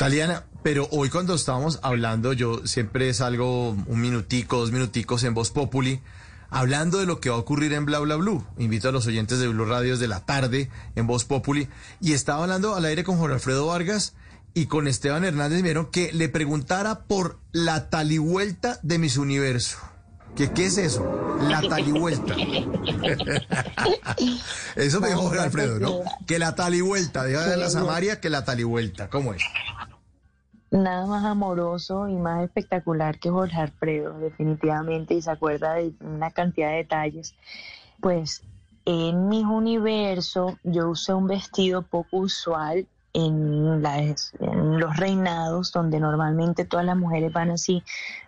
Taliana, pero hoy cuando estábamos hablando, yo siempre salgo un minutico, dos minuticos en Voz Populi, hablando de lo que va a ocurrir en Bla Bla Blue. Invito a los oyentes de Blue Radios de la tarde en Voz Populi. Y estaba hablando al aire con Jorge Alfredo Vargas y con Esteban Hernández. Vieron que le preguntara por la talivuelta de mis universo. ¿Qué, ¿Qué es eso? La talivuelta. eso me dijo Jorge Alfredo, ¿no? Que la talivuelta, deja de la Samaria que la talivuelta. ¿Cómo es? Nada más amoroso y más espectacular que Jorge Alfredo, definitivamente, y se acuerda de una cantidad de detalles. Pues en mi universo yo usé un vestido poco usual en, en los reinados, donde normalmente todas las mujeres van así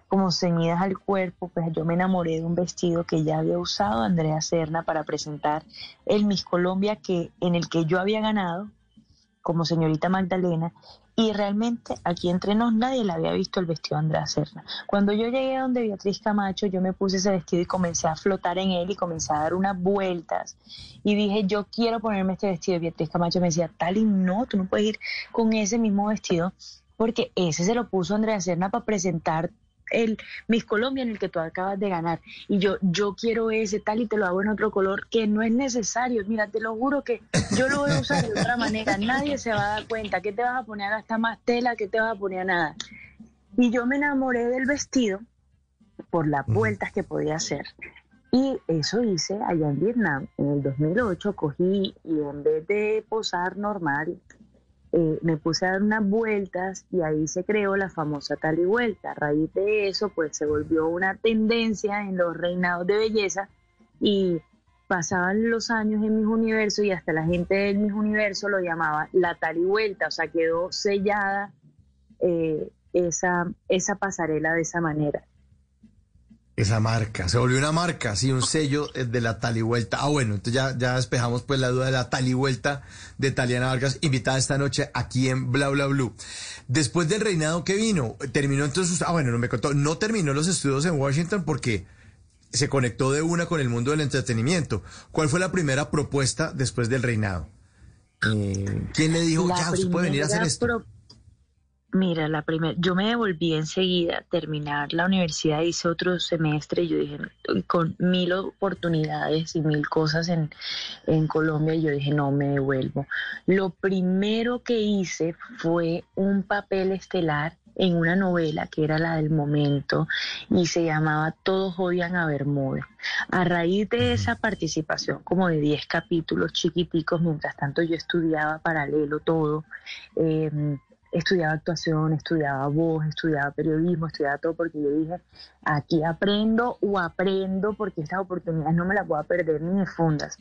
como ceñidas al cuerpo, pues yo me enamoré de un vestido que ya había usado Andrea Serna para presentar el Miss Colombia que, en el que yo había ganado como señorita Magdalena y realmente aquí entre nos nadie le había visto el vestido de Andrea Serna. Cuando yo llegué a donde Beatriz Camacho, yo me puse ese vestido y comencé a flotar en él y comencé a dar unas vueltas y dije, yo quiero ponerme este vestido. Y Beatriz Camacho me decía, Tali, no, tú no puedes ir con ese mismo vestido porque ese se lo puso Andrea Serna para presentar el Miss Colombia en el que tú acabas de ganar y yo yo quiero ese tal y te lo hago en otro color que no es necesario. Mira, te lo juro que yo lo voy a usar de otra manera. Nadie se va a dar cuenta que te vas a poner a gastar más tela, que te vas a poner a nada. Y yo me enamoré del vestido por las vueltas que podía hacer. Y eso hice allá en Vietnam. En el 2008 cogí y en vez de posar normal, eh, me puse a dar unas vueltas y ahí se creó la famosa tal y vuelta. A raíz de eso, pues se volvió una tendencia en los reinados de belleza y pasaban los años en mis universos y hasta la gente de mis universos lo llamaba la tal y vuelta, o sea, quedó sellada eh, esa, esa pasarela de esa manera. Esa marca, se volvió una marca, sí, un sello de la talivuelta. Ah, bueno, entonces ya, ya despejamos pues la duda de la talivuelta de Taliana Vargas, invitada esta noche aquí en Bla Bla Blue. Después del reinado que vino, terminó entonces, ah, bueno, no me contó, no terminó los estudios en Washington porque se conectó de una con el mundo del entretenimiento. ¿Cuál fue la primera propuesta después del reinado? Eh, ¿Quién le dijo, ya, usted puede venir a hacer esto? Mira, la primera, yo me devolví enseguida a terminar la universidad, hice otro semestre, y yo dije, con mil oportunidades y mil cosas en, en Colombia, y yo dije, no, me devuelvo. Lo primero que hice fue un papel estelar en una novela que era la del momento y se llamaba Todos odian a Bermuda. A raíz de esa participación, como de 10 capítulos chiquiticos, mientras tanto yo estudiaba paralelo todo, eh, estudiaba actuación, estudiaba voz, estudiaba periodismo, estudiaba todo porque yo dije, aquí aprendo o aprendo porque estas oportunidades no me las voy a perder ni de fundas.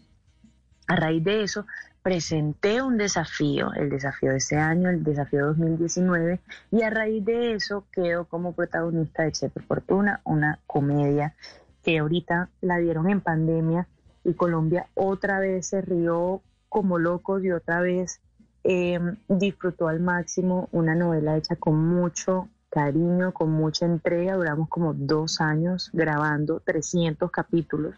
A raíz de eso, presenté un desafío, el desafío de ese año, el desafío 2019, y a raíz de eso quedo como protagonista de Chepe Fortuna, una comedia que ahorita la dieron en pandemia y Colombia otra vez se rió como locos y otra vez eh, disfrutó al máximo una novela hecha con mucho cariño, con mucha entrega. Duramos como dos años grabando 300 capítulos.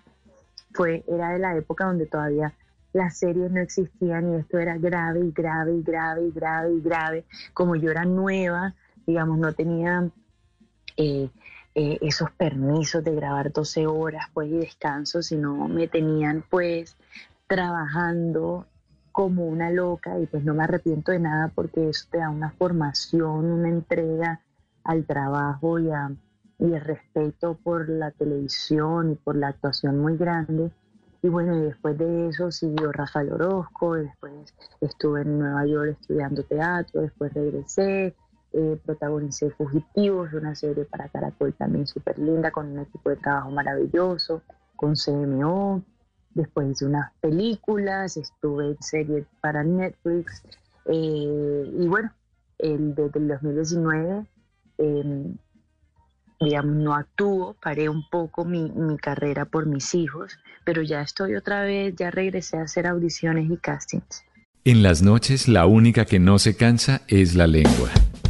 Fue, era de la época donde todavía las series no existían y esto era grave y grave y grave y grave y grave. Como yo era nueva, digamos, no tenía eh, eh, esos permisos de grabar 12 horas pues y descanso, sino me tenían pues trabajando como una loca y pues no me arrepiento de nada porque eso te da una formación, una entrega al trabajo y, y el respeto por la televisión y por la actuación muy grande. Y bueno, y después de eso siguió Rafael Orozco, después estuve en Nueva York estudiando teatro, después regresé, eh, protagonicé Fugitivos, una serie para Caracol también súper linda, con un equipo de trabajo maravilloso, con CMO, después hice unas películas, estuve en series para Netflix eh, y bueno, el, desde el 2019, em, digamos, no actúo, paré un poco mi, mi carrera por mis hijos, pero ya estoy otra vez, ya regresé a hacer audiciones y castings. En las noches la única que no se cansa es la lengua.